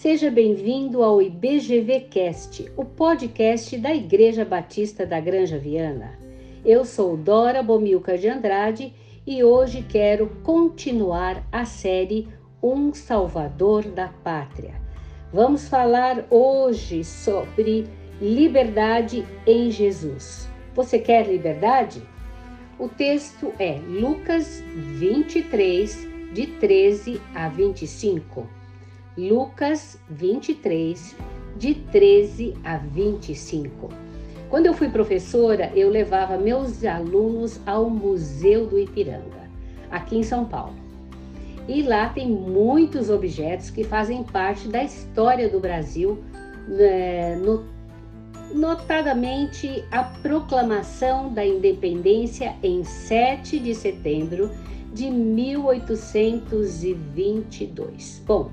Seja bem-vindo ao IBGV Cast, o podcast da Igreja Batista da Granja Viana. Eu sou Dora Bomilca de Andrade e hoje quero continuar a série Um Salvador da Pátria. Vamos falar hoje sobre liberdade em Jesus. Você quer liberdade? O texto é Lucas 23, de 13 a 25. Lucas 23, de 13 a 25. Quando eu fui professora, eu levava meus alunos ao Museu do Ipiranga, aqui em São Paulo. E lá tem muitos objetos que fazem parte da história do Brasil, né, no, notadamente a proclamação da independência em 7 de setembro de 1822. Bom,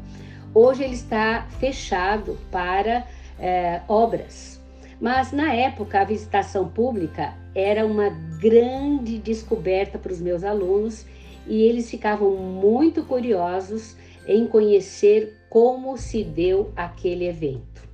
hoje ele está fechado para é, obras, mas na época a visitação pública era uma grande descoberta para os meus alunos e eles ficavam muito curiosos em conhecer como se deu aquele evento.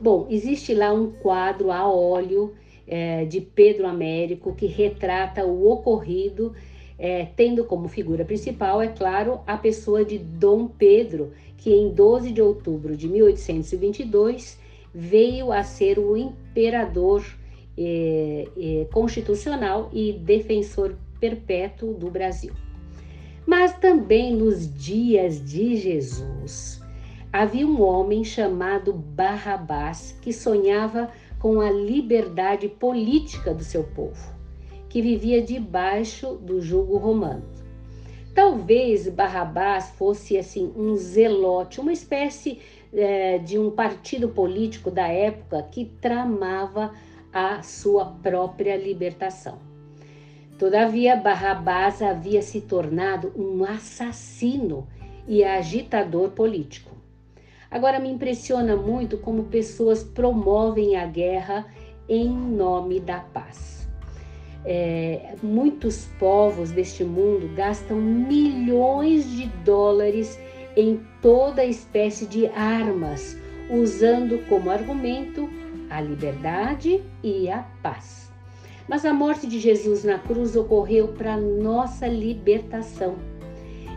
Bom, existe lá um quadro a óleo é, de Pedro Américo que retrata o ocorrido é, tendo como figura principal, é claro, a pessoa de Dom Pedro, que em 12 de outubro de 1822 veio a ser o imperador é, é, constitucional e defensor perpétuo do Brasil. Mas também nos dias de Jesus, havia um homem chamado Barrabás que sonhava com a liberdade política do seu povo que vivia debaixo do jugo romano. Talvez Barrabás fosse assim um zelote, uma espécie é, de um partido político da época que tramava a sua própria libertação. Todavia, Barrabás havia se tornado um assassino e agitador político. Agora me impressiona muito como pessoas promovem a guerra em nome da paz é, muitos povos deste mundo gastam milhões de dólares em toda espécie de armas, usando como argumento a liberdade e a paz. Mas a morte de Jesus na cruz ocorreu para nossa libertação.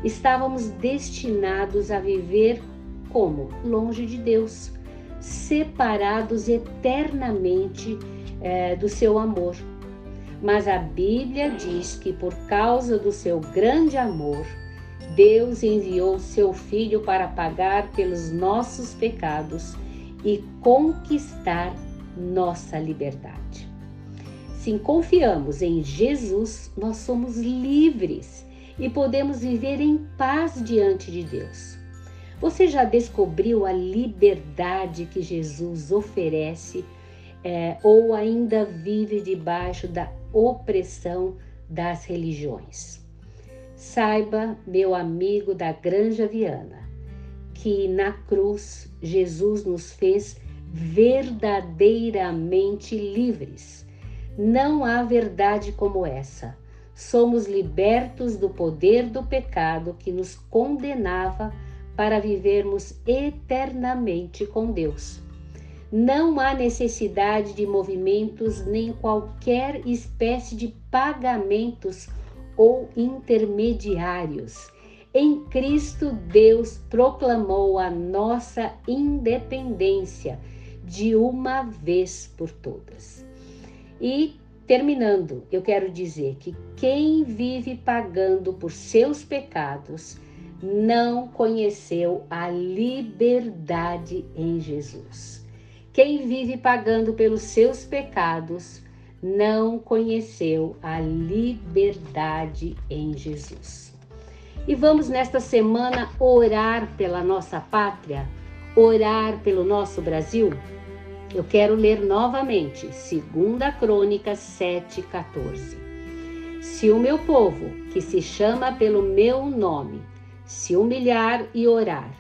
Estávamos destinados a viver como? Longe de Deus, separados eternamente é, do seu amor mas a Bíblia diz que por causa do seu grande amor, Deus enviou seu Filho para pagar pelos nossos pecados e conquistar nossa liberdade. Se confiamos em Jesus, nós somos livres e podemos viver em paz diante de Deus. Você já descobriu a liberdade que Jesus oferece é, ou ainda vive debaixo da opressão das religiões. Saiba, meu amigo da Granja Viana, que na cruz Jesus nos fez verdadeiramente livres. Não há verdade como essa. Somos libertos do poder do pecado que nos condenava para vivermos eternamente com Deus. Não há necessidade de movimentos nem qualquer espécie de pagamentos ou intermediários. Em Cristo, Deus proclamou a nossa independência de uma vez por todas. E terminando, eu quero dizer que quem vive pagando por seus pecados não conheceu a liberdade em Jesus. Quem vive pagando pelos seus pecados não conheceu a liberdade em Jesus. E vamos nesta semana orar pela nossa pátria, orar pelo nosso Brasil? Eu quero ler novamente 2 Crônicas 7,14. Se o meu povo, que se chama pelo meu nome, se humilhar e orar,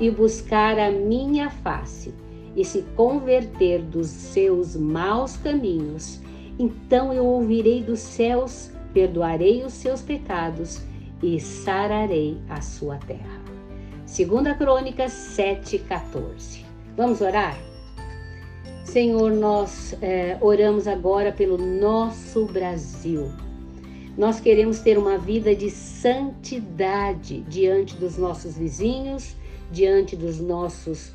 e buscar a minha face, e se converter dos seus maus caminhos, então eu ouvirei dos céus, perdoarei os seus pecados e sararei a sua terra. 2 Crônicas 7,14. Vamos orar? Senhor, nós é, oramos agora pelo nosso Brasil. Nós queremos ter uma vida de santidade diante dos nossos vizinhos, diante dos nossos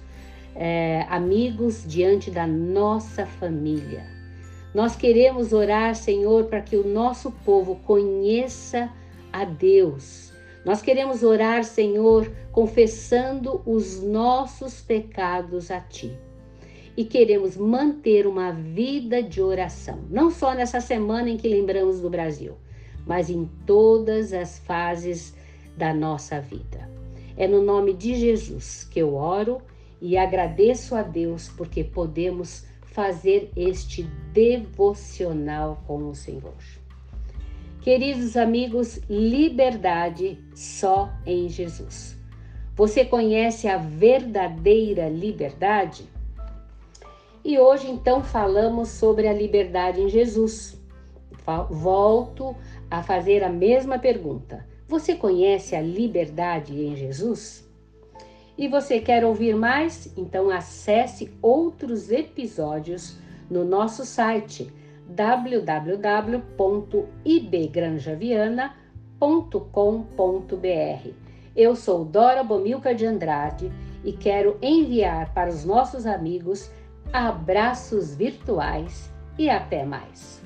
é, amigos, diante da nossa família. Nós queremos orar, Senhor, para que o nosso povo conheça a Deus. Nós queremos orar, Senhor, confessando os nossos pecados a Ti. E queremos manter uma vida de oração, não só nessa semana em que lembramos do Brasil, mas em todas as fases da nossa vida. É no nome de Jesus que eu oro e agradeço a Deus porque podemos fazer este devocional com o Senhor. Queridos amigos, liberdade só em Jesus. Você conhece a verdadeira liberdade? E hoje então falamos sobre a liberdade em Jesus. Volto a fazer a mesma pergunta. Você conhece a liberdade em Jesus? E você quer ouvir mais? Então acesse outros episódios no nosso site www.ibgranjaviana.com.br. Eu sou Dora Bomilca de Andrade e quero enviar para os nossos amigos abraços virtuais e até mais.